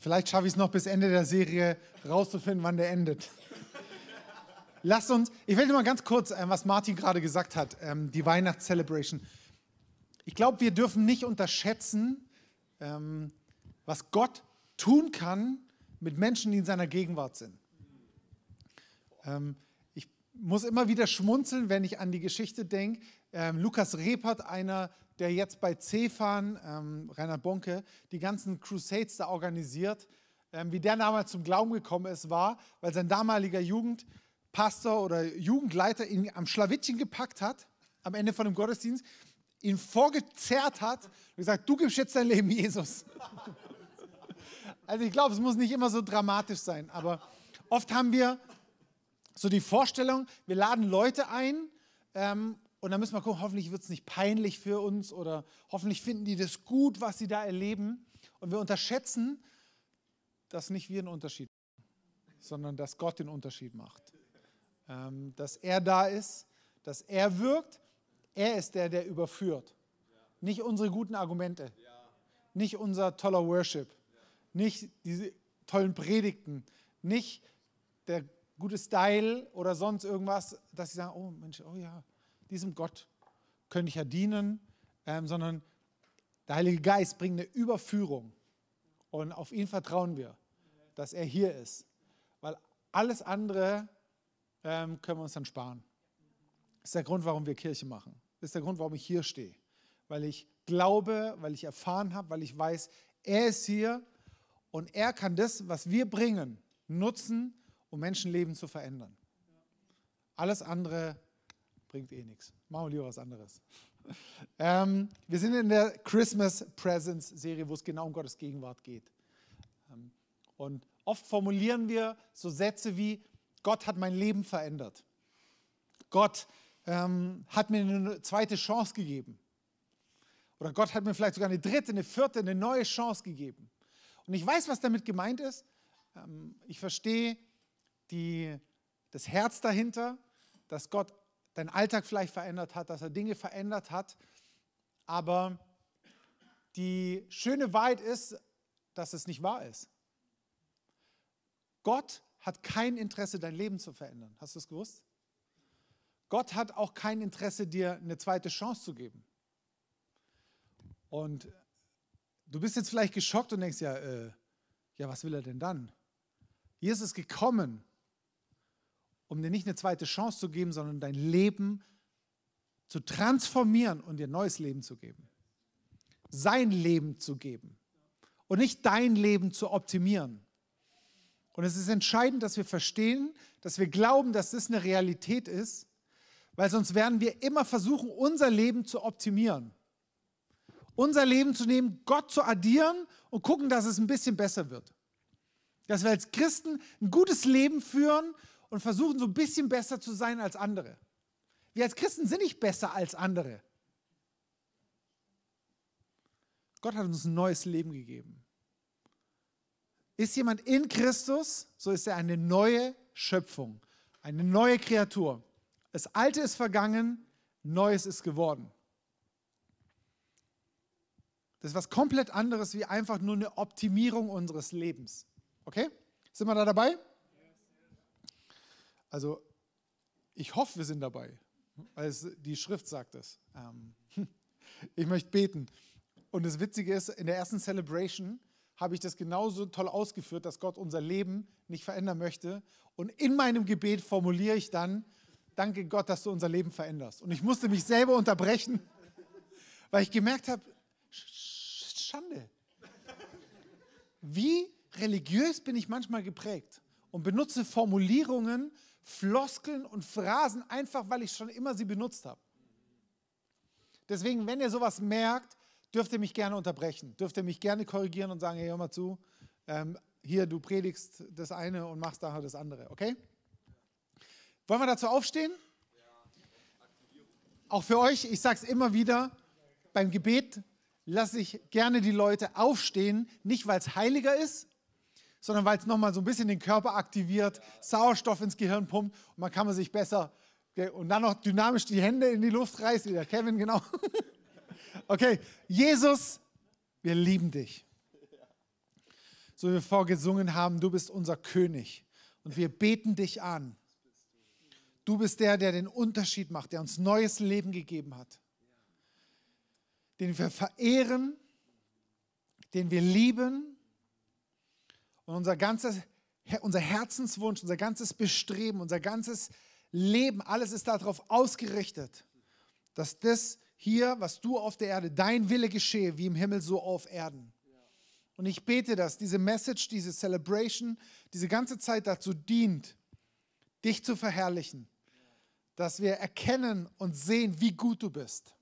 Vielleicht schaffe ich es noch bis Ende der Serie rauszufinden, wann der endet. Lasst uns, ich will nur mal ganz kurz, äh, was Martin gerade gesagt hat, ähm, die Weihnachtscelebration. Ich glaube, wir dürfen nicht unterschätzen, ähm, was Gott tun kann mit Menschen, die in seiner Gegenwart sind. Ähm, ich muss immer wieder schmunzeln, wenn ich an die Geschichte denke. Lukas Repert, einer, der jetzt bei CFAN, ähm, Reinhard Bonke, die ganzen Crusades da organisiert, ähm, wie der damals zum Glauben gekommen ist, war, weil sein damaliger Jugendpastor oder Jugendleiter ihn am Schlawittchen gepackt hat, am Ende von dem Gottesdienst, ihn vorgezerrt hat und gesagt, du gibst jetzt dein Leben Jesus. Also ich glaube, es muss nicht immer so dramatisch sein, aber oft haben wir so die Vorstellung, wir laden Leute ein ähm, und dann müssen wir gucken, hoffentlich wird es nicht peinlich für uns oder hoffentlich finden die das gut, was sie da erleben. Und wir unterschätzen, dass nicht wir einen Unterschied machen, sondern dass Gott den Unterschied macht. Ähm, dass er da ist, dass er wirkt. Er ist der, der überführt. Nicht unsere guten Argumente, nicht unser toller Worship, nicht diese tollen Predigten, nicht der gute Style oder sonst irgendwas, dass sie sagen, oh Mensch, oh ja, diesem Gott könnte ich ja dienen, ähm, sondern der Heilige Geist bringt eine Überführung und auf ihn vertrauen wir, dass er hier ist, weil alles andere ähm, können wir uns dann sparen. Das ist der Grund, warum wir Kirche machen. Das ist der Grund, warum ich hier stehe, weil ich glaube, weil ich erfahren habe, weil ich weiß, er ist hier und er kann das, was wir bringen, nutzen, um Menschenleben zu verändern. Alles andere bringt eh nichts. Machen wir lieber was anderes. Ähm, wir sind in der Christmas Presence Serie, wo es genau um Gottes Gegenwart geht. Ähm, und oft formulieren wir so Sätze wie, Gott hat mein Leben verändert. Gott ähm, hat mir eine zweite Chance gegeben. Oder Gott hat mir vielleicht sogar eine dritte, eine vierte, eine neue Chance gegeben. Und ich weiß, was damit gemeint ist. Ähm, ich verstehe die, das Herz dahinter, dass Gott deinen Alltag vielleicht verändert hat, dass er Dinge verändert hat. Aber die schöne Wahrheit ist, dass es nicht wahr ist. Gott hat kein Interesse, dein Leben zu verändern. Hast du es gewusst? Gott hat auch kein Interesse, dir eine zweite Chance zu geben. Und du bist jetzt vielleicht geschockt und denkst, ja, äh, ja, was will er denn dann? Jesus ist gekommen, um dir nicht eine zweite Chance zu geben, sondern dein Leben zu transformieren und dir neues Leben zu geben. Sein Leben zu geben und nicht dein Leben zu optimieren. Und es ist entscheidend, dass wir verstehen, dass wir glauben, dass das eine Realität ist, weil sonst werden wir immer versuchen, unser Leben zu optimieren. Unser Leben zu nehmen, Gott zu addieren und gucken, dass es ein bisschen besser wird. Dass wir als Christen ein gutes Leben führen und versuchen so ein bisschen besser zu sein als andere. Wir als Christen sind nicht besser als andere. Gott hat uns ein neues Leben gegeben. Ist jemand in Christus, so ist er eine neue Schöpfung, eine neue Kreatur. Das Alte ist vergangen, Neues ist geworden. Das ist was komplett anderes wie einfach nur eine Optimierung unseres Lebens. Okay? Sind wir da dabei? Also, ich hoffe, wir sind dabei, weil die Schrift sagt es. Ähm, ich möchte beten. Und das Witzige ist, in der ersten Celebration habe ich das genauso toll ausgeführt, dass Gott unser Leben nicht verändern möchte. Und in meinem Gebet formuliere ich dann, danke Gott, dass du unser Leben veränderst. Und ich musste mich selber unterbrechen, weil ich gemerkt habe, Schande. Wie religiös bin ich manchmal geprägt und benutze Formulierungen, Floskeln und Phrasen, einfach weil ich schon immer sie benutzt habe. Deswegen, wenn ihr sowas merkt, dürft ihr mich gerne unterbrechen, dürft ihr mich gerne korrigieren und sagen, hey, hör mal zu, ähm, hier, du predigst das eine und machst daher das andere, okay? Wollen wir dazu aufstehen? Auch für euch, ich sage es immer wieder, beim Gebet lasse ich gerne die Leute aufstehen, nicht weil es heiliger ist, sondern weil es nochmal so ein bisschen den Körper aktiviert, Sauerstoff ins Gehirn pumpt und man kann man sich besser und dann noch dynamisch die Hände in die Luft reißt, wie der Kevin, genau. Okay, Jesus, wir lieben dich. so wie wir vorgesungen haben, du bist unser König und wir beten dich an. Du bist der, der den Unterschied macht, der uns neues Leben gegeben hat, den wir verehren, den wir lieben und unser ganzes unser Herzenswunsch, unser ganzes Bestreben, unser ganzes Leben, alles ist darauf ausgerichtet, dass das hier, was du auf der Erde, dein Wille geschehe, wie im Himmel, so auf Erden. Und ich bete, dass diese Message, diese Celebration, diese ganze Zeit dazu dient, dich zu verherrlichen. Dass wir erkennen und sehen, wie gut du bist.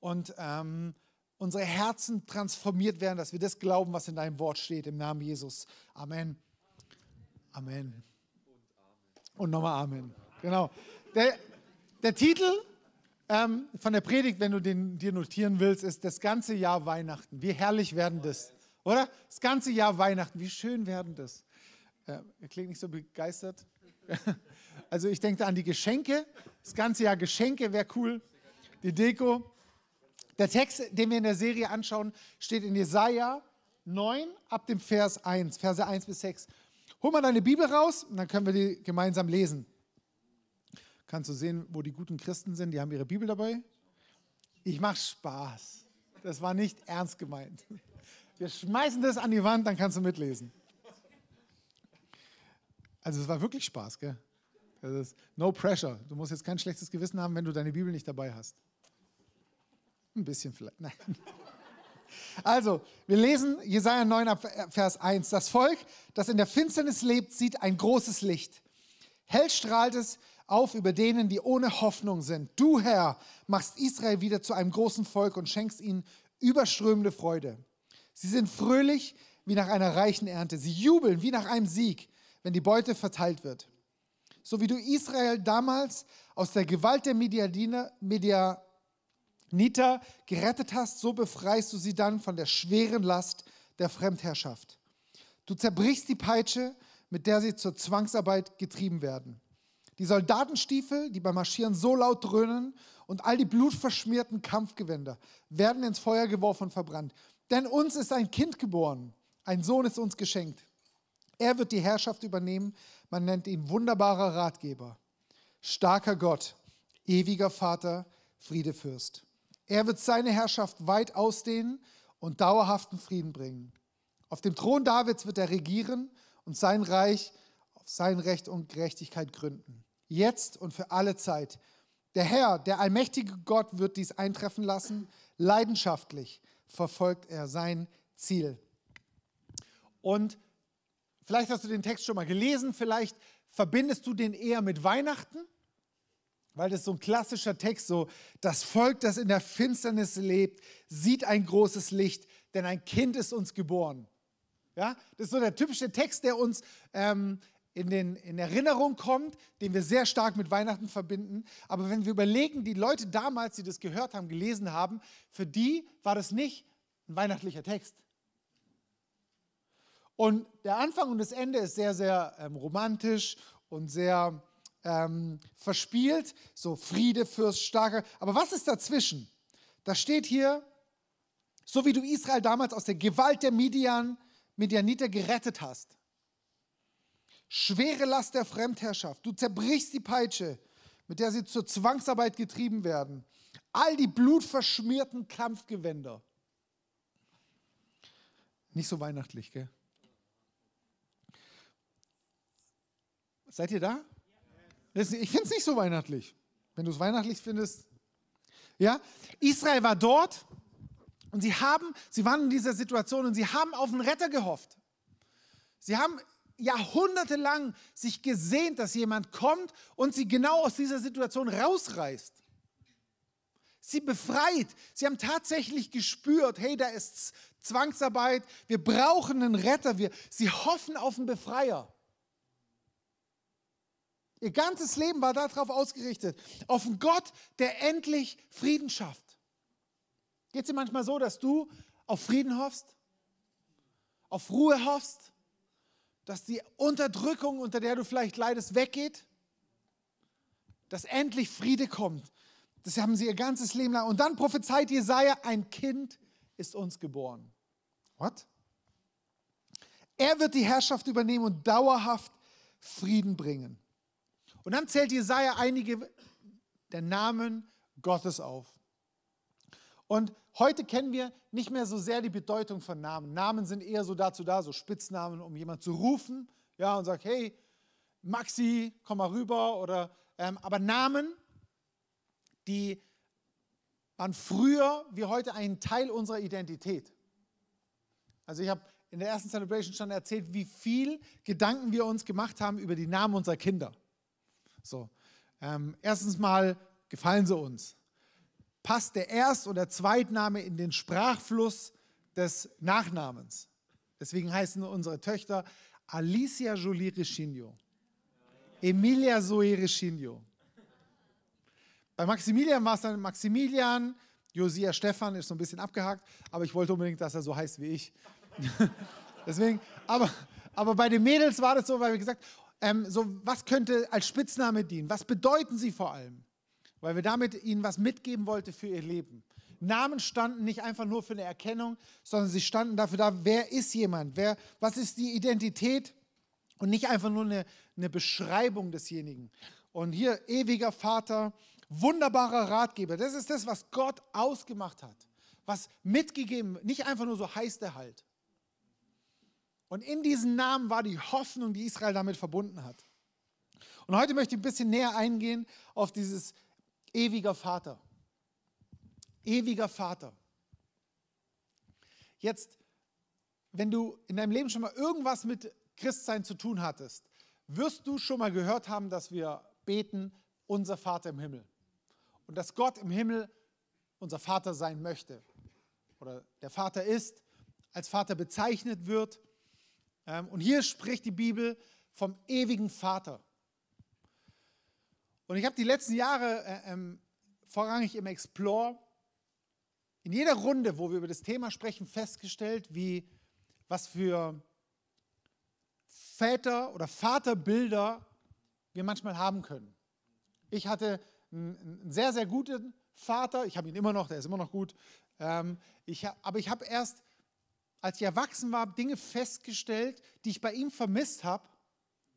Und ähm, unsere Herzen transformiert werden, dass wir das glauben, was in deinem Wort steht, im Namen Jesus. Amen. Amen. Und nochmal Amen. Genau. Der, der Titel ähm, von der Predigt, wenn du den dir notieren willst, ist das ganze Jahr Weihnachten. Wie herrlich werden das, oder? Das ganze Jahr Weihnachten, wie schön werden das. Äh, klingt nicht so begeistert. Also ich denke an die Geschenke. Das ganze Jahr Geschenke wäre cool. Die Deko. Der Text, den wir in der Serie anschauen, steht in Jesaja 9 ab dem Vers 1, Verse 1 bis 6. Hol mal deine Bibel raus und dann können wir die gemeinsam lesen. Kannst du sehen, wo die guten Christen sind? Die haben ihre Bibel dabei. Ich mache Spaß. Das war nicht ernst gemeint. Wir schmeißen das an die Wand, dann kannst du mitlesen. Also es war wirklich Spaß, gell? No pressure. Du musst jetzt kein schlechtes Gewissen haben, wenn du deine Bibel nicht dabei hast. Ein bisschen vielleicht. Nein. Also, wir lesen Jesaja 9, Vers 1. Das Volk, das in der Finsternis lebt, sieht ein großes Licht. Hell strahlt es auf über denen, die ohne Hoffnung sind. Du, Herr, machst Israel wieder zu einem großen Volk und schenkst ihnen überströmende Freude. Sie sind fröhlich wie nach einer reichen Ernte. Sie jubeln wie nach einem Sieg, wenn die Beute verteilt wird. So wie du Israel damals aus der Gewalt der Mediadiner, Media, Nita gerettet hast, so befreist du sie dann von der schweren Last der Fremdherrschaft. Du zerbrichst die Peitsche, mit der sie zur Zwangsarbeit getrieben werden. Die Soldatenstiefel, die beim Marschieren so laut dröhnen, und all die blutverschmierten Kampfgewänder werden ins Feuer geworfen und verbrannt. Denn uns ist ein Kind geboren, ein Sohn ist uns geschenkt. Er wird die Herrschaft übernehmen. Man nennt ihn wunderbarer Ratgeber, starker Gott, ewiger Vater, Friedefürst. Er wird seine Herrschaft weit ausdehnen und dauerhaften Frieden bringen. Auf dem Thron Davids wird er regieren und sein Reich auf sein Recht und Gerechtigkeit gründen. Jetzt und für alle Zeit. Der Herr, der allmächtige Gott, wird dies eintreffen lassen. Leidenschaftlich verfolgt er sein Ziel. Und vielleicht hast du den Text schon mal gelesen, vielleicht verbindest du den eher mit Weihnachten weil das so ein klassischer Text, so das Volk, das in der Finsternis lebt, sieht ein großes Licht, denn ein Kind ist uns geboren. Ja, das ist so der typische Text, der uns ähm, in, den, in Erinnerung kommt, den wir sehr stark mit Weihnachten verbinden. Aber wenn wir überlegen, die Leute damals, die das gehört haben, gelesen haben, für die war das nicht ein weihnachtlicher Text. Und der Anfang und das Ende ist sehr, sehr ähm, romantisch und sehr ähm, verspielt, so Friede, Fürst, Starker. Aber was ist dazwischen? Da steht hier, so wie du Israel damals aus der Gewalt der Midian, Midianiter gerettet hast. Schwere Last der Fremdherrschaft. Du zerbrichst die Peitsche, mit der sie zur Zwangsarbeit getrieben werden. All die blutverschmierten Kampfgewänder. Nicht so weihnachtlich, gell? Seid ihr da? Ich finde es nicht so weihnachtlich. Wenn du es weihnachtlich findest. Ja, Israel war dort und sie haben, sie waren in dieser Situation und sie haben auf einen Retter gehofft. Sie haben jahrhundertelang sich gesehnt, dass jemand kommt und sie genau aus dieser Situation rausreißt. Sie befreit. Sie haben tatsächlich gespürt, hey, da ist Zwangsarbeit, wir brauchen einen Retter. Wir, sie hoffen auf einen Befreier. Ihr ganzes Leben war darauf ausgerichtet, auf einen Gott, der endlich Frieden schafft. Geht es dir manchmal so, dass du auf Frieden hoffst? Auf Ruhe hoffst? Dass die Unterdrückung, unter der du vielleicht leidest, weggeht? Dass endlich Friede kommt. Das haben sie ihr ganzes Leben lang. Und dann prophezeit Jesaja: Ein Kind ist uns geboren. What? Er wird die Herrschaft übernehmen und dauerhaft Frieden bringen. Und dann zählt Jesaja einige der Namen Gottes auf. Und heute kennen wir nicht mehr so sehr die Bedeutung von Namen. Namen sind eher so dazu da, so Spitznamen, um jemanden zu rufen, ja, und sagt, hey, Maxi, komm mal rüber. Oder, ähm, aber Namen, die waren früher wie heute ein Teil unserer Identität. Also ich habe in der ersten Celebration schon erzählt, wie viel Gedanken wir uns gemacht haben über die Namen unserer Kinder. So, ähm, erstens mal gefallen sie uns. Passt der Erst- oder Zweitname in den Sprachfluss des Nachnamens? Deswegen heißen unsere Töchter Alicia Jolie Rechinho, Emilia Zoe Rechinho. Bei Maximilian war es dann Maximilian, Josia Stefan ist so ein bisschen abgehakt, aber ich wollte unbedingt, dass er so heißt wie ich. Deswegen, aber, aber bei den Mädels war das so, weil wir gesagt ähm, so was könnte als Spitzname dienen? Was bedeuten sie vor allem? Weil wir damit ihnen was mitgeben wollten für ihr Leben. Namen standen nicht einfach nur für eine Erkennung, sondern sie standen dafür da, wer ist jemand, wer, was ist die Identität und nicht einfach nur eine, eine Beschreibung desjenigen. Und hier ewiger Vater, wunderbarer Ratgeber, das ist das, was Gott ausgemacht hat, was mitgegeben, nicht einfach nur so heißt er halt. Und in diesen Namen war die Hoffnung, die Israel damit verbunden hat. Und heute möchte ich ein bisschen näher eingehen auf dieses ewiger Vater. Ewiger Vater. Jetzt, wenn du in deinem Leben schon mal irgendwas mit Christsein zu tun hattest, wirst du schon mal gehört haben, dass wir beten, unser Vater im Himmel. Und dass Gott im Himmel unser Vater sein möchte. Oder der Vater ist, als Vater bezeichnet wird und hier spricht die Bibel vom ewigen Vater. Und ich habe die letzten Jahre äh, ähm, vorrangig im Explore in jeder Runde, wo wir über das Thema sprechen, festgestellt, wie was für Väter oder Vaterbilder wir manchmal haben können. Ich hatte einen, einen sehr, sehr guten Vater. Ich habe ihn immer noch, der ist immer noch gut. Ähm, ich, aber ich habe erst als ich erwachsen war, Dinge festgestellt, die ich bei ihm vermisst habe,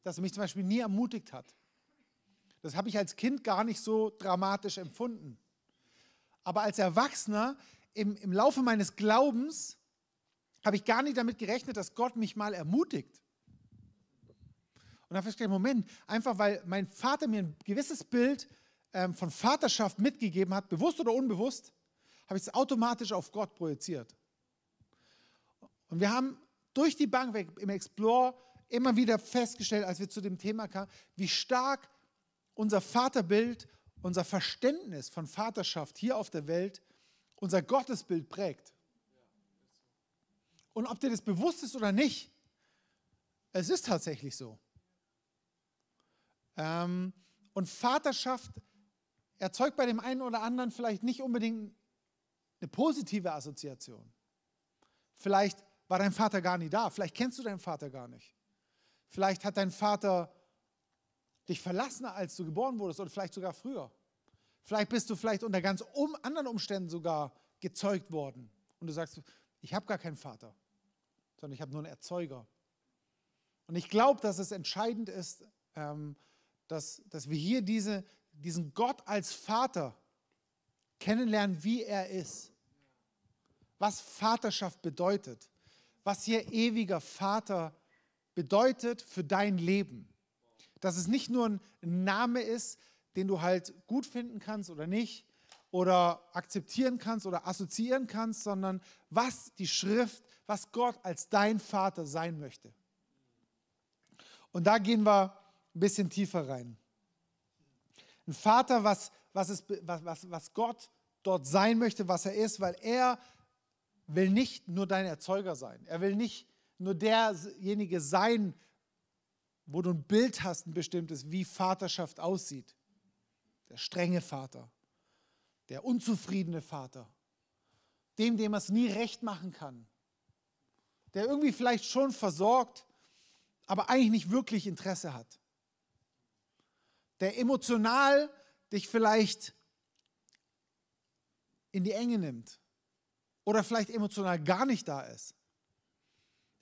dass er mich zum Beispiel nie ermutigt hat. Das habe ich als Kind gar nicht so dramatisch empfunden. Aber als Erwachsener im, im Laufe meines Glaubens habe ich gar nicht damit gerechnet, dass Gott mich mal ermutigt. Und da habe ich gedacht, Moment, einfach weil mein Vater mir ein gewisses Bild ähm, von Vaterschaft mitgegeben hat, bewusst oder unbewusst, habe ich es automatisch auf Gott projiziert. Und wir haben durch die Bank weg im Explore immer wieder festgestellt, als wir zu dem Thema kamen, wie stark unser Vaterbild, unser Verständnis von Vaterschaft hier auf der Welt, unser Gottesbild prägt. Und ob dir das bewusst ist oder nicht, es ist tatsächlich so. Ähm, und Vaterschaft erzeugt bei dem einen oder anderen vielleicht nicht unbedingt eine positive Assoziation. Vielleicht war dein Vater gar nie da. Vielleicht kennst du deinen Vater gar nicht. Vielleicht hat dein Vater dich verlassen, als du geboren wurdest oder vielleicht sogar früher. Vielleicht bist du vielleicht unter ganz um, anderen Umständen sogar gezeugt worden und du sagst, ich habe gar keinen Vater, sondern ich habe nur einen Erzeuger. Und ich glaube, dass es entscheidend ist, ähm, dass, dass wir hier diese, diesen Gott als Vater kennenlernen, wie er ist. Was Vaterschaft bedeutet was hier ewiger Vater bedeutet für dein Leben. Dass es nicht nur ein Name ist, den du halt gut finden kannst oder nicht, oder akzeptieren kannst oder assoziieren kannst, sondern was die Schrift, was Gott als dein Vater sein möchte. Und da gehen wir ein bisschen tiefer rein. Ein Vater, was, was, ist, was, was Gott dort sein möchte, was er ist, weil er will nicht nur dein Erzeuger sein. Er will nicht nur derjenige sein, wo du ein Bild hast, ein bestimmtes, wie Vaterschaft aussieht. Der strenge Vater, der unzufriedene Vater, dem, dem er es nie recht machen kann, der irgendwie vielleicht schon versorgt, aber eigentlich nicht wirklich Interesse hat, der emotional dich vielleicht in die Enge nimmt oder vielleicht emotional gar nicht da ist.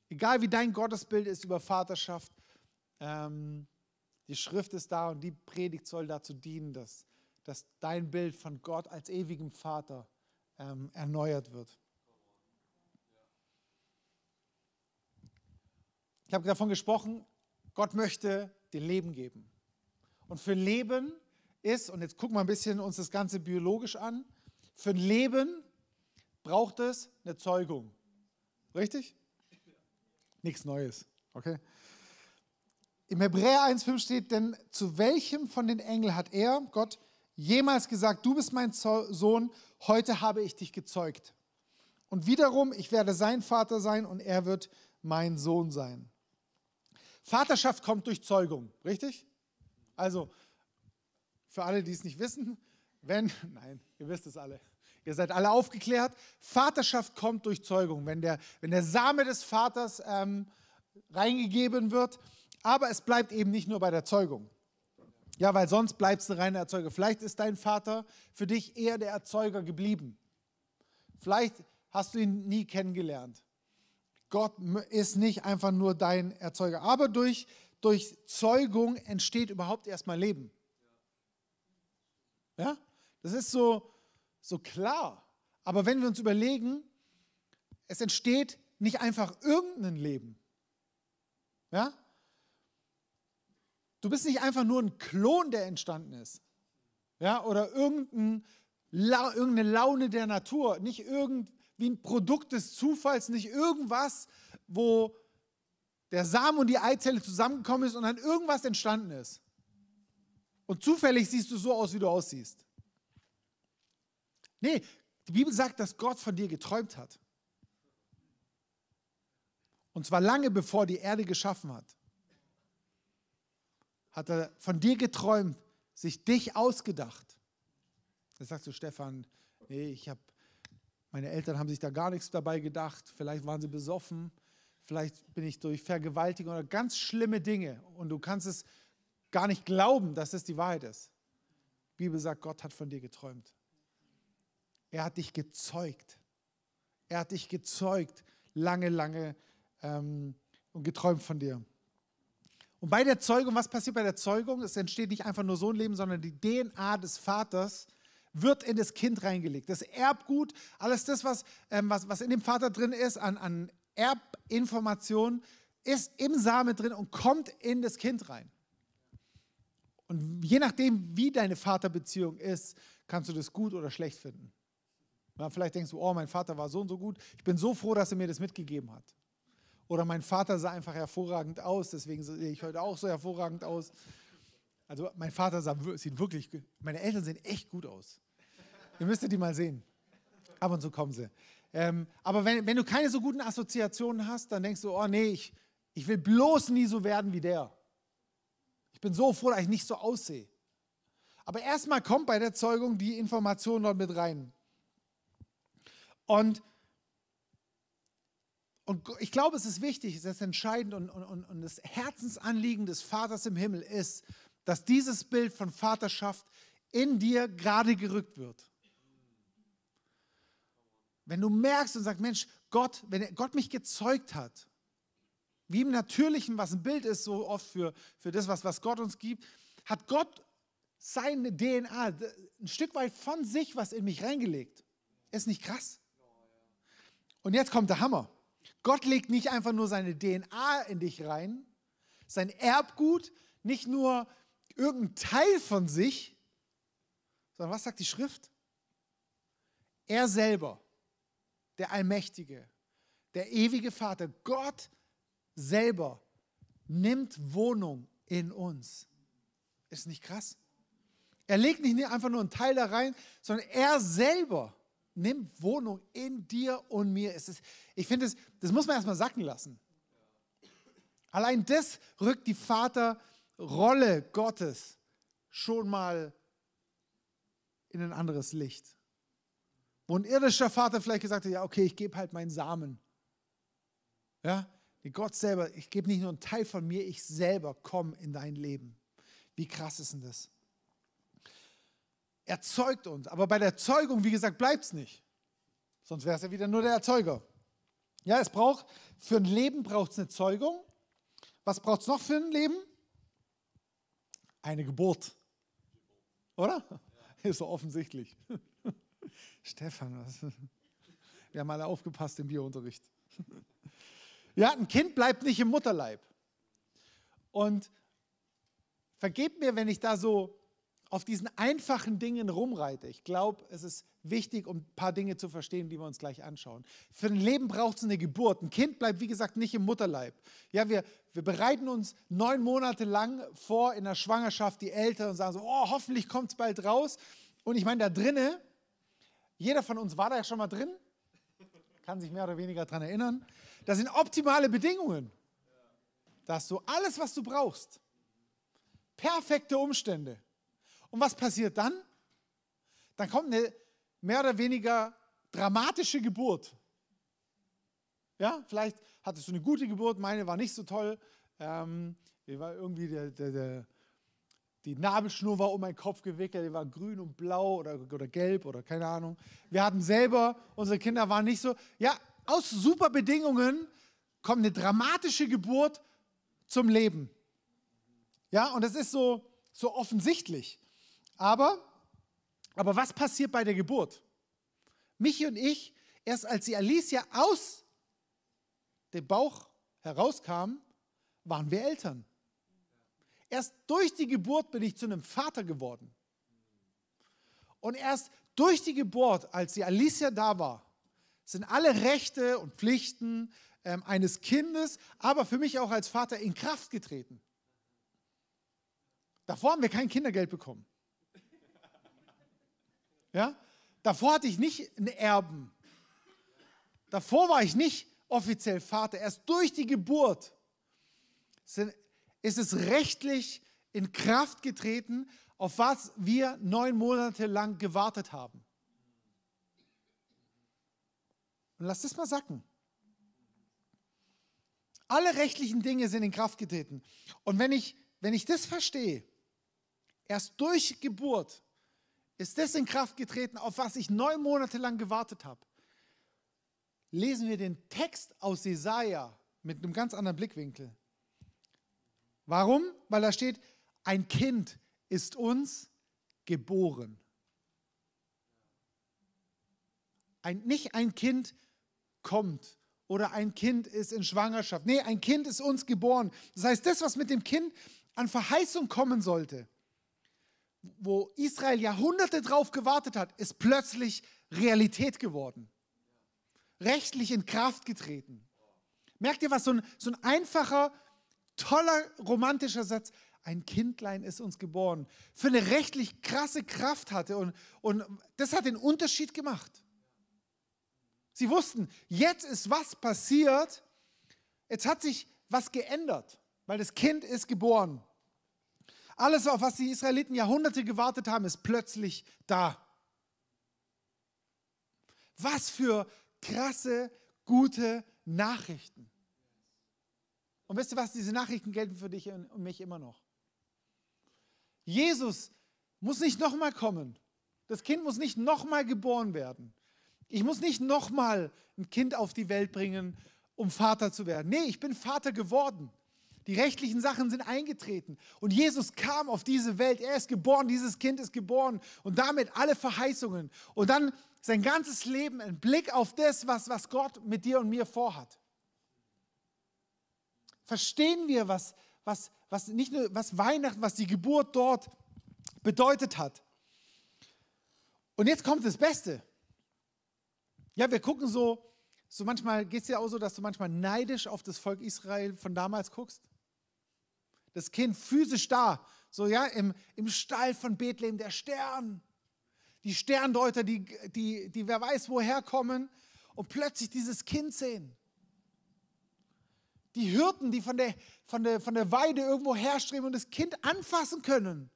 egal wie dein Gottesbild ist über Vaterschaft, ähm, die Schrift ist da und die Predigt soll dazu dienen, dass, dass dein Bild von Gott als ewigem Vater ähm, erneuert wird. Ich habe davon gesprochen, Gott möchte dir Leben geben. Und für Leben ist, und jetzt gucken wir ein bisschen uns das Ganze biologisch an, für Leben braucht es eine Zeugung. Richtig? Nichts Neues. Okay? Im Hebräer 1,5 steht, denn zu welchem von den Engeln hat er, Gott, jemals gesagt, du bist mein Sohn, heute habe ich dich gezeugt. Und wiederum, ich werde sein Vater sein und er wird mein Sohn sein. Vaterschaft kommt durch Zeugung, richtig? Also, für alle, die es nicht wissen, wenn, nein, ihr wisst es alle, ihr seid alle aufgeklärt, Vaterschaft kommt durch Zeugung, wenn der, wenn der Same des Vaters ähm, reingegeben wird, aber es bleibt eben nicht nur bei der Zeugung. Ja, weil sonst bleibst du reiner Erzeuger. Vielleicht ist dein Vater für dich eher der Erzeuger geblieben. Vielleicht hast du ihn nie kennengelernt. Gott ist nicht einfach nur dein Erzeuger. Aber durch, durch Zeugung entsteht überhaupt erstmal Leben. Ja? Das ist so, so klar. Aber wenn wir uns überlegen, es entsteht nicht einfach irgendein Leben. Ja? Du bist nicht einfach nur ein Klon, der entstanden ist. Ja? Oder irgendein, irgendeine Laune der Natur. Nicht irgendwie ein Produkt des Zufalls, nicht irgendwas, wo der Samen und die Eizelle zusammengekommen ist und dann irgendwas entstanden ist. Und zufällig siehst du so aus, wie du aussiehst. Nee, die Bibel sagt, dass Gott von dir geträumt hat. Und zwar lange bevor die Erde geschaffen hat. Hat er von dir geträumt, sich dich ausgedacht. Da sagst du, Stefan, nee, ich habe, meine Eltern haben sich da gar nichts dabei gedacht. Vielleicht waren sie besoffen. Vielleicht bin ich durch Vergewaltigung oder ganz schlimme Dinge. Und du kannst es gar nicht glauben, dass es die Wahrheit ist. Die Bibel sagt, Gott hat von dir geträumt. Er hat dich gezeugt. Er hat dich gezeugt, lange, lange ähm, und geträumt von dir. Und bei der Zeugung, was passiert bei der Zeugung? Es entsteht nicht einfach nur so ein Leben, sondern die DNA des Vaters wird in das Kind reingelegt. Das Erbgut, alles das, was, ähm, was, was in dem Vater drin ist, an, an Erbinformationen, ist im Samen drin und kommt in das Kind rein. Und je nachdem, wie deine Vaterbeziehung ist, kannst du das gut oder schlecht finden. Ja, vielleicht denkst du, oh, mein Vater war so und so gut. Ich bin so froh, dass er mir das mitgegeben hat. Oder mein Vater sah einfach hervorragend aus, deswegen sehe ich heute auch so hervorragend aus. Also mein Vater sah, sieht wirklich, meine Eltern sehen echt gut aus. Ihr müsstet die mal sehen. Ab und zu kommen sie. Ähm, aber wenn, wenn du keine so guten Assoziationen hast, dann denkst du, oh nee, ich, ich will bloß nie so werden wie der bin so froh, dass ich nicht so aussehe. Aber erstmal kommt bei der Zeugung die Information dort mit rein. Und, und ich glaube, es ist wichtig, es ist entscheidend und, und, und das Herzensanliegen des Vaters im Himmel ist, dass dieses Bild von Vaterschaft in dir gerade gerückt wird. Wenn du merkst und sagst, Mensch, Gott, wenn Gott mich gezeugt hat, wie im Natürlichen, was ein Bild ist, so oft für, für das, was, was Gott uns gibt, hat Gott seine DNA ein Stück weit von sich was in mich reingelegt. Ist nicht krass? Und jetzt kommt der Hammer. Gott legt nicht einfach nur seine DNA in dich rein, sein Erbgut, nicht nur irgendein Teil von sich, sondern was sagt die Schrift? Er selber, der Allmächtige, der ewige Vater, Gott selber nimmt Wohnung in uns. Ist nicht krass? Er legt nicht einfach nur einen Teil da rein, sondern er selber nimmt Wohnung in dir und mir. Es ist, ich finde, das, das muss man erstmal sacken lassen. Allein das rückt die Vaterrolle Gottes schon mal in ein anderes Licht. Wo ein irdischer Vater vielleicht gesagt hat, ja, okay, ich gebe halt meinen Samen. Ja, Gott selber, ich gebe nicht nur einen Teil von mir, ich selber komme in dein Leben. Wie krass ist denn das? Er zeugt uns, aber bei der Zeugung, wie gesagt, bleibt es nicht. Sonst wäre es ja wieder nur der Erzeuger. Ja, es braucht, für ein Leben braucht es eine Zeugung. Was braucht es noch für ein Leben? Eine Geburt. Oder? Ist so offensichtlich. Stefan, was? wir haben alle aufgepasst im Biounterricht. Ja, ein Kind bleibt nicht im Mutterleib. Und vergebt mir, wenn ich da so auf diesen einfachen Dingen rumreite. Ich glaube, es ist wichtig, um ein paar Dinge zu verstehen, die wir uns gleich anschauen. Für ein Leben braucht es eine Geburt. Ein Kind bleibt, wie gesagt, nicht im Mutterleib. Ja, wir, wir bereiten uns neun Monate lang vor in der Schwangerschaft, die Eltern, und sagen so, oh, hoffentlich kommt es bald raus. Und ich meine, da drinnen, jeder von uns war da ja schon mal drin, kann sich mehr oder weniger daran erinnern, da sind optimale Bedingungen. Da hast du alles, was du brauchst. Perfekte Umstände. Und was passiert dann? Dann kommt eine mehr oder weniger dramatische Geburt. Ja, vielleicht hattest du eine gute Geburt, meine war nicht so toll. Ähm, war irgendwie der, der, der, die Nabelschnur war um meinen Kopf gewickelt, die war grün und blau oder, oder gelb oder keine Ahnung. Wir hatten selber, unsere Kinder waren nicht so. Ja, aus super Bedingungen kommt eine dramatische Geburt zum Leben. Ja, und das ist so, so offensichtlich. Aber, aber was passiert bei der Geburt? Michi und ich, erst als die Alicia aus dem Bauch herauskam, waren wir Eltern. Erst durch die Geburt bin ich zu einem Vater geworden. Und erst durch die Geburt, als die Alicia da war, sind alle Rechte und Pflichten ähm, eines Kindes, aber für mich auch als Vater in Kraft getreten. Davor haben wir kein Kindergeld bekommen. Ja? Davor hatte ich nicht einen Erben. Davor war ich nicht offiziell Vater. Erst durch die Geburt ist es rechtlich in Kraft getreten, auf was wir neun Monate lang gewartet haben. Und lass das mal sacken. Alle rechtlichen Dinge sind in Kraft getreten. Und wenn ich, wenn ich das verstehe, erst durch Geburt ist das in Kraft getreten, auf was ich neun Monate lang gewartet habe. Lesen wir den Text aus Jesaja mit einem ganz anderen Blickwinkel. Warum? Weil da steht, ein Kind ist uns geboren. Ein, nicht ein Kind kommt oder ein Kind ist in Schwangerschaft. Nee, ein Kind ist uns geboren. Das heißt, das, was mit dem Kind an Verheißung kommen sollte, wo Israel Jahrhunderte drauf gewartet hat, ist plötzlich Realität geworden. Rechtlich in Kraft getreten. Merkt ihr was? So ein, so ein einfacher, toller, romantischer Satz. Ein Kindlein ist uns geboren. Für eine rechtlich krasse Kraft hatte. Und, und das hat den Unterschied gemacht. Sie wussten, jetzt ist was passiert. Jetzt hat sich was geändert, weil das Kind ist geboren. Alles, auf was die Israeliten Jahrhunderte gewartet haben, ist plötzlich da. Was für krasse, gute Nachrichten. Und wisst ihr was, diese Nachrichten gelten für dich und mich immer noch. Jesus muss nicht nochmal kommen. Das Kind muss nicht nochmal geboren werden. Ich muss nicht nochmal ein Kind auf die Welt bringen, um Vater zu werden. Nee, ich bin Vater geworden. Die rechtlichen Sachen sind eingetreten. Und Jesus kam auf diese Welt. Er ist geboren, dieses Kind ist geboren. Und damit alle Verheißungen. Und dann sein ganzes Leben ein Blick auf das, was, was Gott mit dir und mir vorhat. Verstehen wir, was, was, was nicht nur was Weihnachten, was die Geburt dort bedeutet hat. Und jetzt kommt das Beste. Ja, wir gucken so, so manchmal geht es ja auch so, dass du manchmal neidisch auf das Volk Israel von damals guckst das Kind physisch da, so ja, im, im Stall von Bethlehem, der Stern. Die Sterndeuter, die, die, die wer weiß woher kommen und plötzlich dieses Kind sehen. Die Hirten, die von der, von der, von der Weide irgendwo herstreben und das Kind anfassen können.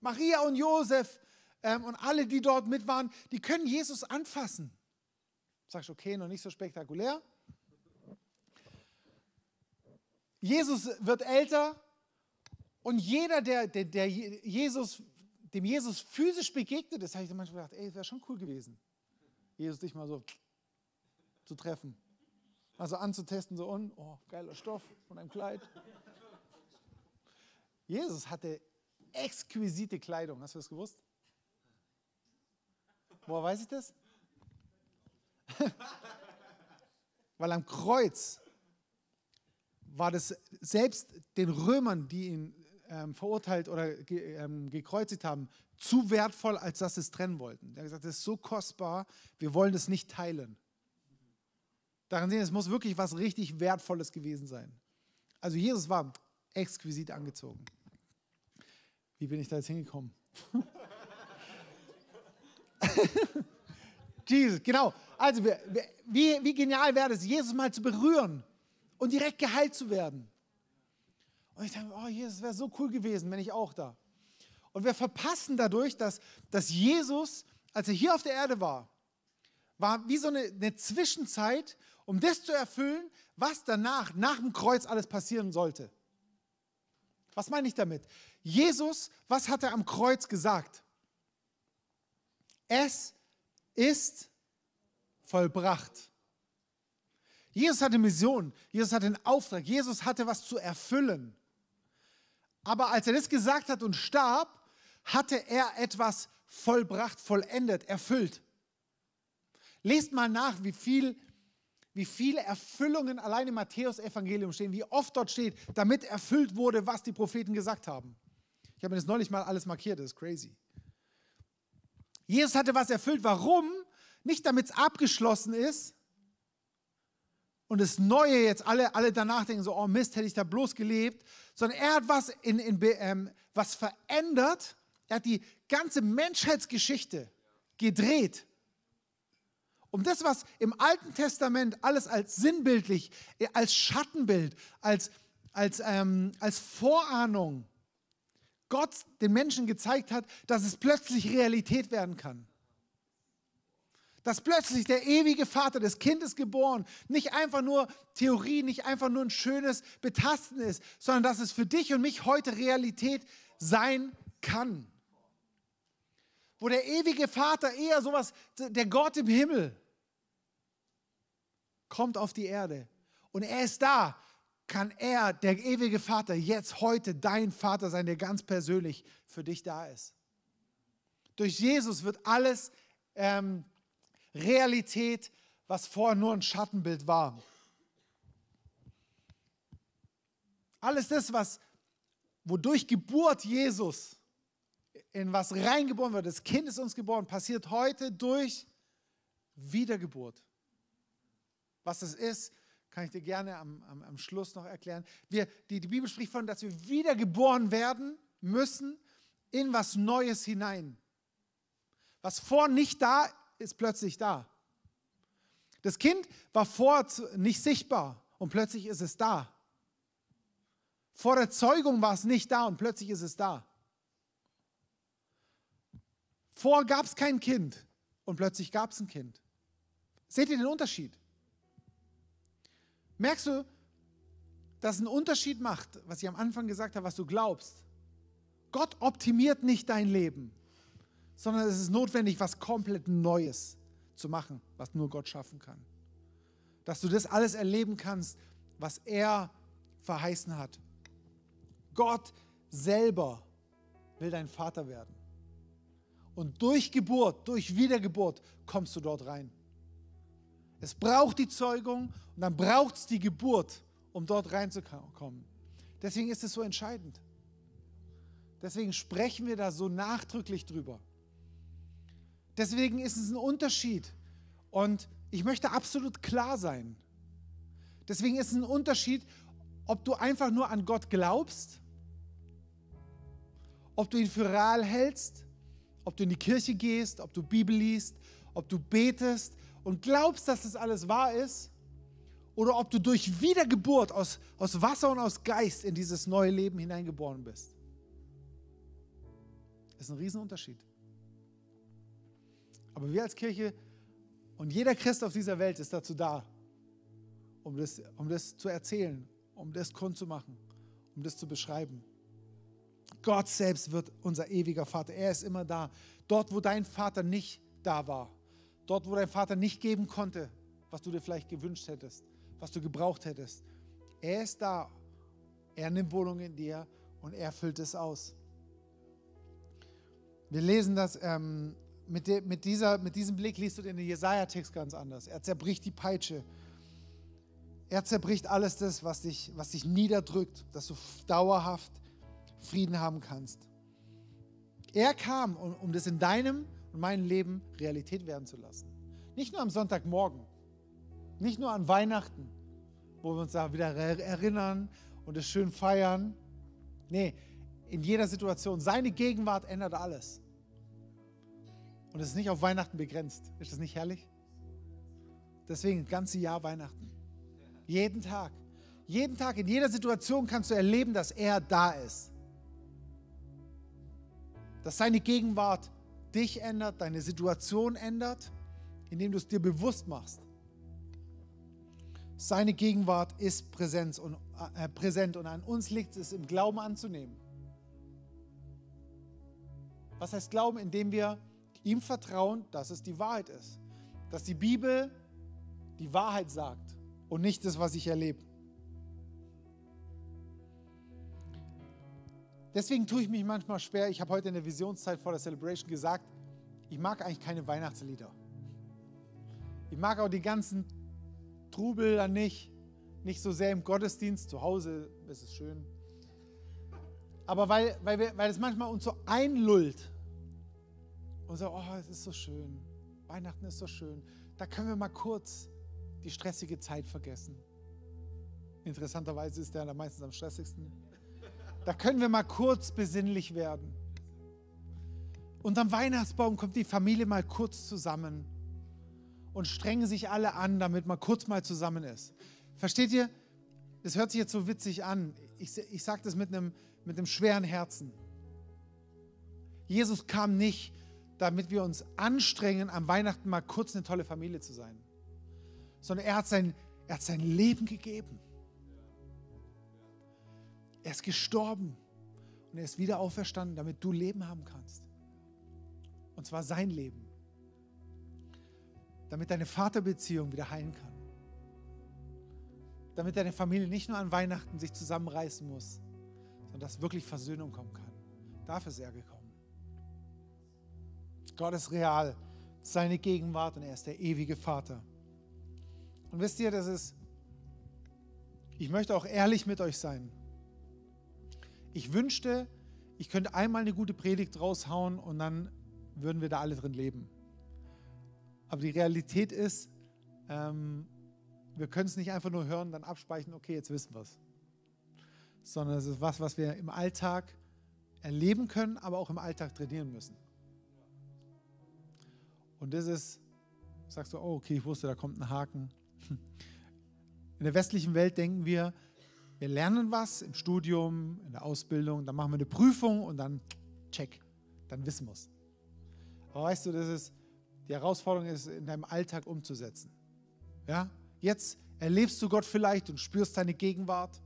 Maria und Josef ähm, und alle, die dort mit waren, die können Jesus anfassen. Sagst du, okay, noch nicht so spektakulär. Jesus wird älter und jeder, der, der, der Jesus, dem Jesus physisch begegnet ist, habe ich manchmal gedacht, ey, wäre schon cool gewesen, Jesus dich mal so zu treffen. Also anzutesten, so und, oh, geiler Stoff von einem Kleid. Jesus hatte exquisite Kleidung. Hast du das gewusst? Woher weiß ich das? Weil am Kreuz war das selbst den Römern, die ihn ähm, verurteilt oder ge, ähm, gekreuzigt haben, zu wertvoll, als dass sie es trennen wollten. Er hat gesagt, das ist so kostbar, wir wollen es nicht teilen. Daran sehen, es muss wirklich was richtig Wertvolles gewesen sein. Also Jesus war exquisit angezogen. Wie bin ich da jetzt hingekommen? Jesus, genau. Also wie, wie genial wäre es, Jesus mal zu berühren und direkt geheilt zu werden. Und ich dachte, oh Jesus, wäre so cool gewesen, wenn ich auch da. Und wir verpassen dadurch, dass, dass Jesus, als er hier auf der Erde war, war wie so eine, eine Zwischenzeit, um das zu erfüllen, was danach, nach dem Kreuz alles passieren sollte. Was meine ich damit? Jesus, was hat er am Kreuz gesagt? Es ist vollbracht. Jesus hatte Mission, Jesus hatte einen Auftrag, Jesus hatte was zu erfüllen. Aber als er das gesagt hat und starb, hatte er etwas vollbracht, vollendet, erfüllt. Lest mal nach, wie, viel, wie viele Erfüllungen allein im Matthäus-Evangelium stehen, wie oft dort steht, damit erfüllt wurde, was die Propheten gesagt haben. Ich habe mir das neulich mal alles markiert, das ist crazy. Jesus hatte was erfüllt. Warum? Nicht damit es abgeschlossen ist und das Neue jetzt alle, alle danach denken, so, oh Mist, hätte ich da bloß gelebt, sondern er hat was, in, in, ähm, was verändert. Er hat die ganze Menschheitsgeschichte gedreht. Um das, was im Alten Testament alles als sinnbildlich, als Schattenbild, als, als, ähm, als Vorahnung Gott den Menschen gezeigt hat, dass es plötzlich Realität werden kann. Dass plötzlich der ewige Vater des Kindes geboren nicht einfach nur Theorie, nicht einfach nur ein schönes Betasten ist, sondern dass es für dich und mich heute Realität sein kann. Wo der ewige Vater eher sowas, der Gott im Himmel, kommt auf die Erde und er ist da kann er, der ewige Vater, jetzt heute dein Vater sein, der ganz persönlich für dich da ist. Durch Jesus wird alles ähm, Realität, was vorher nur ein Schattenbild war. Alles das, was, wodurch Geburt Jesus in was reingeboren wird, das Kind ist uns geboren, passiert heute durch Wiedergeburt. Was das ist, kann ich dir gerne am, am, am Schluss noch erklären. Wir, die, die Bibel spricht von, dass wir wiedergeboren werden müssen in was Neues hinein. Was vor nicht da ist, plötzlich da. Das Kind war vor nicht sichtbar und plötzlich ist es da. Vor der Zeugung war es nicht da und plötzlich ist es da. Vor gab es kein Kind und plötzlich gab es ein Kind. Seht ihr den Unterschied? Merkst du, dass es einen Unterschied macht, was ich am Anfang gesagt habe, was du glaubst? Gott optimiert nicht dein Leben, sondern es ist notwendig, was komplett Neues zu machen, was nur Gott schaffen kann. Dass du das alles erleben kannst, was er verheißen hat. Gott selber will dein Vater werden. Und durch Geburt, durch Wiedergeburt kommst du dort rein. Es braucht die Zeugung und dann braucht es die Geburt, um dort reinzukommen. Deswegen ist es so entscheidend. Deswegen sprechen wir da so nachdrücklich drüber. Deswegen ist es ein Unterschied. Und ich möchte absolut klar sein. Deswegen ist es ein Unterschied, ob du einfach nur an Gott glaubst, ob du ihn für real hältst, ob du in die Kirche gehst, ob du Bibel liest, ob du betest, und glaubst, dass das alles wahr ist, oder ob du durch Wiedergeburt aus, aus Wasser und aus Geist in dieses neue Leben hineingeboren bist. Das ist ein Riesenunterschied. Aber wir als Kirche und jeder Christ auf dieser Welt ist dazu da, um das, um das zu erzählen, um das kundzumachen, um das zu beschreiben. Gott selbst wird unser ewiger Vater. Er ist immer da. Dort, wo dein Vater nicht da war, Dort, wo dein Vater nicht geben konnte, was du dir vielleicht gewünscht hättest, was du gebraucht hättest. Er ist da. Er nimmt Wohnung in dir und er füllt es aus. Wir lesen das, ähm, mit, de, mit, dieser, mit diesem Blick liest du den Jesaja-Text ganz anders. Er zerbricht die Peitsche. Er zerbricht alles das, was dich, was dich niederdrückt, dass du dauerhaft Frieden haben kannst. Er kam, um, um das in deinem und meinem Leben Realität werden zu lassen. Nicht nur am Sonntagmorgen, nicht nur an Weihnachten, wo wir uns da wieder erinnern und es schön feiern. Nee, in jeder Situation. Seine Gegenwart ändert alles. Und es ist nicht auf Weihnachten begrenzt. Ist das nicht herrlich? Deswegen das ganze Jahr Weihnachten. Jeden Tag. Jeden Tag, in jeder Situation kannst du erleben, dass er da ist. Dass seine Gegenwart dich ändert, deine Situation ändert, indem du es dir bewusst machst. Seine Gegenwart ist Präsenz und, äh, präsent und an uns liegt es im Glauben anzunehmen. Was heißt Glauben? Indem wir ihm vertrauen, dass es die Wahrheit ist. Dass die Bibel die Wahrheit sagt und nicht das, was ich erlebe. Deswegen tue ich mich manchmal schwer. Ich habe heute in der Visionszeit vor der Celebration gesagt, ich mag eigentlich keine Weihnachtslieder. Ich mag auch die ganzen Trubel dann nicht. Nicht so sehr im Gottesdienst. Zu Hause ist es schön. Aber weil, weil, wir, weil es manchmal uns so einlullt und so, oh, es ist so schön. Weihnachten ist so schön. Da können wir mal kurz die stressige Zeit vergessen. Interessanterweise ist der meistens am stressigsten. Da können wir mal kurz besinnlich werden. Und am Weihnachtsbaum kommt die Familie mal kurz zusammen und strengen sich alle an, damit man kurz mal zusammen ist. Versteht ihr? Das hört sich jetzt so witzig an. Ich, ich sage das mit einem, mit einem schweren Herzen. Jesus kam nicht, damit wir uns anstrengen, am Weihnachten mal kurz eine tolle Familie zu sein, sondern er hat sein, er hat sein Leben gegeben. Er ist gestorben und er ist wieder auferstanden, damit du Leben haben kannst. Und zwar sein Leben. Damit deine Vaterbeziehung wieder heilen kann. Damit deine Familie nicht nur an Weihnachten sich zusammenreißen muss, sondern dass wirklich Versöhnung kommen kann. Dafür ist er gekommen. Gott ist real, seine Gegenwart und er ist der ewige Vater. Und wisst ihr, das ist, ich möchte auch ehrlich mit euch sein. Ich wünschte, ich könnte einmal eine gute Predigt raushauen und dann würden wir da alle drin leben. Aber die Realität ist, ähm, wir können es nicht einfach nur hören, dann abspeichern, okay, jetzt wissen wir es. Sondern es ist was, was wir im Alltag erleben können, aber auch im Alltag trainieren müssen. Und das ist, sagst du, oh, okay, ich wusste, da kommt ein Haken. In der westlichen Welt denken wir, wir lernen was im Studium, in der Ausbildung, dann machen wir eine Prüfung und dann check, dann wissen wir es. Aber weißt du, das ist, die Herausforderung ist, in deinem Alltag umzusetzen. Ja? Jetzt erlebst du Gott vielleicht und spürst seine Gegenwart.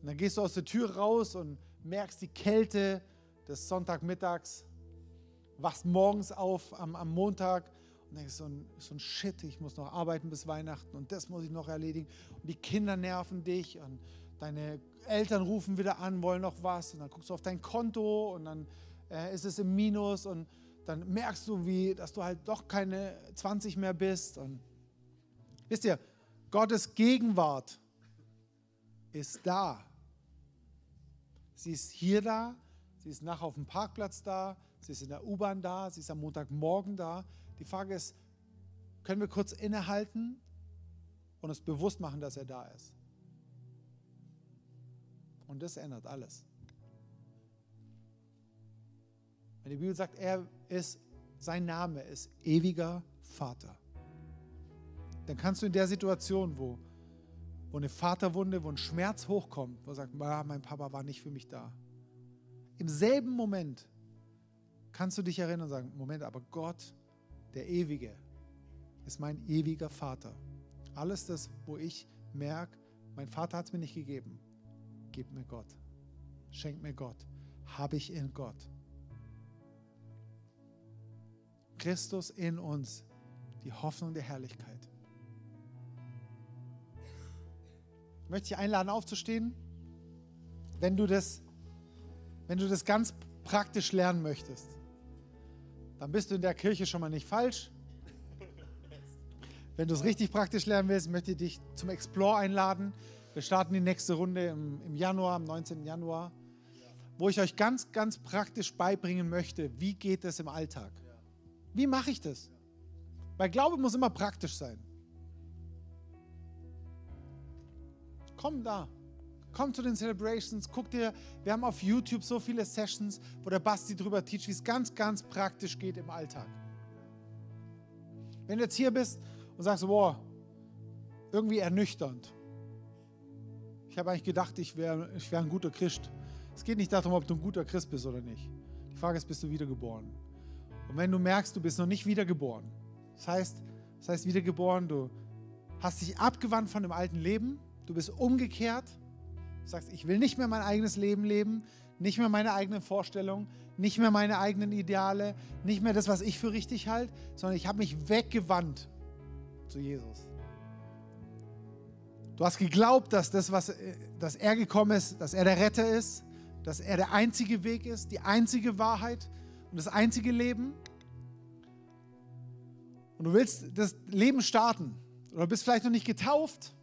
Und dann gehst du aus der Tür raus und merkst die Kälte des Sonntagmittags, wachst morgens auf am, am Montag und denkst so ein, so ein Shit, ich muss noch arbeiten bis Weihnachten und das muss ich noch erledigen. Und die Kinder nerven dich und deine Eltern rufen wieder an, wollen noch was und dann guckst du auf dein Konto und dann äh, ist es im Minus und dann merkst du, wie, dass du halt doch keine 20 mehr bist. Und wisst ihr, Gottes Gegenwart ist da. Sie ist hier da, sie ist nachher auf dem Parkplatz da, sie ist in der U-Bahn da, sie ist am Montagmorgen da. Die Frage ist, können wir kurz innehalten und uns bewusst machen, dass er da ist? Und das ändert alles. Wenn die Bibel sagt, er ist, sein Name ist ewiger Vater, dann kannst du in der Situation, wo, wo eine Vaterwunde, wo ein Schmerz hochkommt, wo er sagt, mein Papa war nicht für mich da, im selben Moment kannst du dich erinnern und sagen, Moment, aber Gott, der Ewige, ist mein ewiger Vater. Alles das, wo ich merke, mein Vater hat es mir nicht gegeben, gib mir Gott, schenk mir Gott, habe ich in Gott. Christus in uns, die Hoffnung der Herrlichkeit. Ich möchte dich einladen, aufzustehen. Wenn du das, wenn du das ganz praktisch lernen möchtest, dann bist du in der Kirche schon mal nicht falsch. Wenn du es richtig praktisch lernen willst, möchte ich dich zum Explore einladen. Wir starten die nächste Runde im, im Januar, am 19. Januar, wo ich euch ganz, ganz praktisch beibringen möchte, wie geht es im Alltag. Wie mache ich das? Weil Glaube muss immer praktisch sein. Komm da. Komm zu den Celebrations, guck dir, wir haben auf YouTube so viele Sessions, wo der Basti drüber teacht, wie es ganz, ganz praktisch geht im Alltag. Wenn du jetzt hier bist und sagst, boah, irgendwie ernüchternd. Ich habe eigentlich gedacht, ich wäre ich wär ein guter Christ. Es geht nicht darum, ob du ein guter Christ bist oder nicht. Die Frage ist, bist du wiedergeboren? Und wenn du merkst, du bist noch nicht wiedergeboren, das heißt, das heißt wiedergeboren, du hast dich abgewandt von dem alten Leben, du bist umgekehrt, sagst, ich will nicht mehr mein eigenes Leben leben, nicht mehr meine eigenen Vorstellungen, nicht mehr meine eigenen Ideale, nicht mehr das, was ich für richtig halte, sondern ich habe mich weggewandt zu Jesus. Du hast geglaubt, dass das, was, dass er gekommen ist, dass er der Retter ist, dass er der einzige Weg ist, die einzige Wahrheit und das einzige Leben. Und du willst das Leben starten oder bist vielleicht noch nicht getauft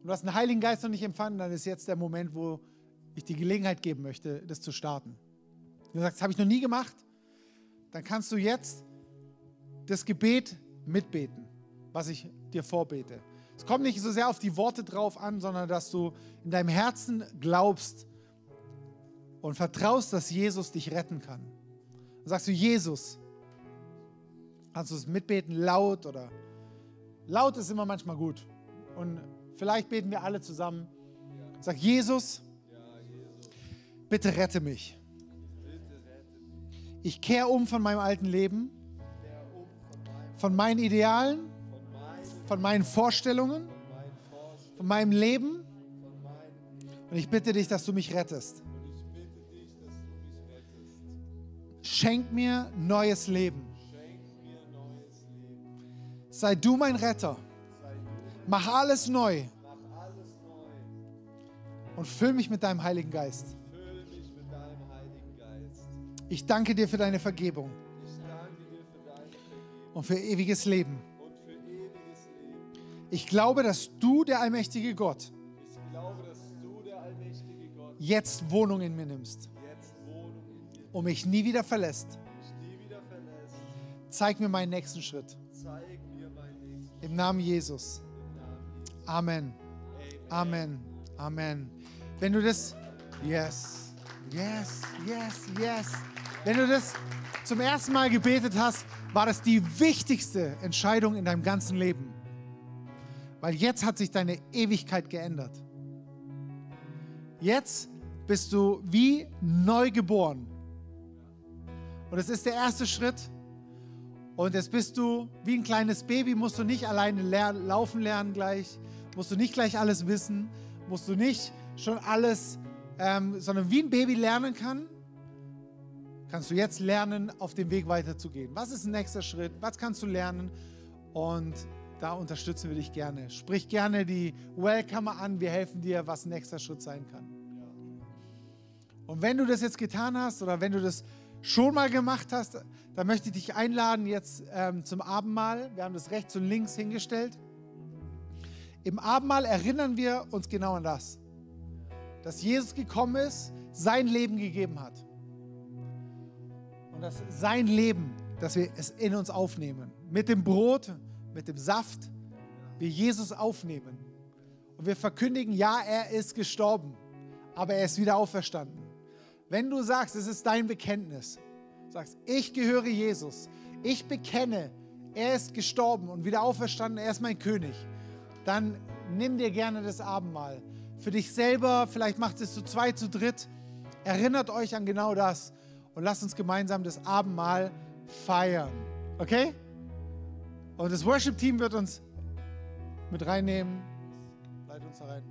und du hast den Heiligen Geist noch nicht empfangen, dann ist jetzt der Moment, wo ich die Gelegenheit geben möchte, das zu starten. Wenn du sagst, das habe ich noch nie gemacht, dann kannst du jetzt das Gebet mitbeten, was ich dir vorbete. Es kommt nicht so sehr auf die Worte drauf an, sondern dass du in deinem Herzen glaubst und vertraust, dass Jesus dich retten kann. Dann sagst du, Jesus, kannst du es mitbeten, laut oder laut ist immer manchmal gut. Und vielleicht beten wir alle zusammen. Sag, Jesus, bitte rette mich. Ich kehre um von meinem alten Leben, von meinen Idealen, von meinen Vorstellungen, von meinem Leben. Und ich bitte dich, dass du mich rettest. Schenk mir neues Leben. Sei du mein Retter. Mach alles neu. Und füll mich mit deinem Heiligen Geist. Ich danke dir für deine Vergebung. Und für ewiges Leben. Ich glaube, dass du, der allmächtige Gott, jetzt Wohnung in mir nimmst und mich nie wieder verlässt. Zeig mir meinen nächsten Schritt. Im Namen Jesus. Amen. Amen. Amen. Wenn du das, yes, yes, yes, yes. Wenn du das zum ersten Mal gebetet hast, war das die wichtigste Entscheidung in deinem ganzen Leben. Weil jetzt hat sich deine Ewigkeit geändert. Jetzt bist du wie neu geboren. Und es ist der erste Schritt. Und jetzt bist du wie ein kleines Baby, musst du nicht alleine laufen lernen gleich, musst du nicht gleich alles wissen, musst du nicht schon alles, ähm, sondern wie ein Baby lernen kann, kannst du jetzt lernen, auf dem Weg weiterzugehen. Was ist ein nächster Schritt? Was kannst du lernen? Und da unterstützen wir dich gerne. Sprich gerne die Welcomer an, wir helfen dir, was ein nächster Schritt sein kann. Und wenn du das jetzt getan hast oder wenn du das schon mal gemacht hast, dann möchte ich dich einladen jetzt ähm, zum Abendmahl. Wir haben das rechts und links hingestellt. Im Abendmahl erinnern wir uns genau an das, dass Jesus gekommen ist, sein Leben gegeben hat. Und dass sein Leben, dass wir es in uns aufnehmen. Mit dem Brot, mit dem Saft, wir Jesus aufnehmen. Und wir verkündigen, ja, er ist gestorben, aber er ist wieder auferstanden. Wenn du sagst, es ist dein Bekenntnis, sagst, ich gehöre Jesus, ich bekenne, er ist gestorben und wieder auferstanden, er ist mein König, dann nimm dir gerne das Abendmahl. Für dich selber, vielleicht macht es zu zweit, zu dritt. Erinnert euch an genau das und lasst uns gemeinsam das Abendmahl feiern. Okay? Und das Worship-Team wird uns mit reinnehmen. Leitet uns da rein.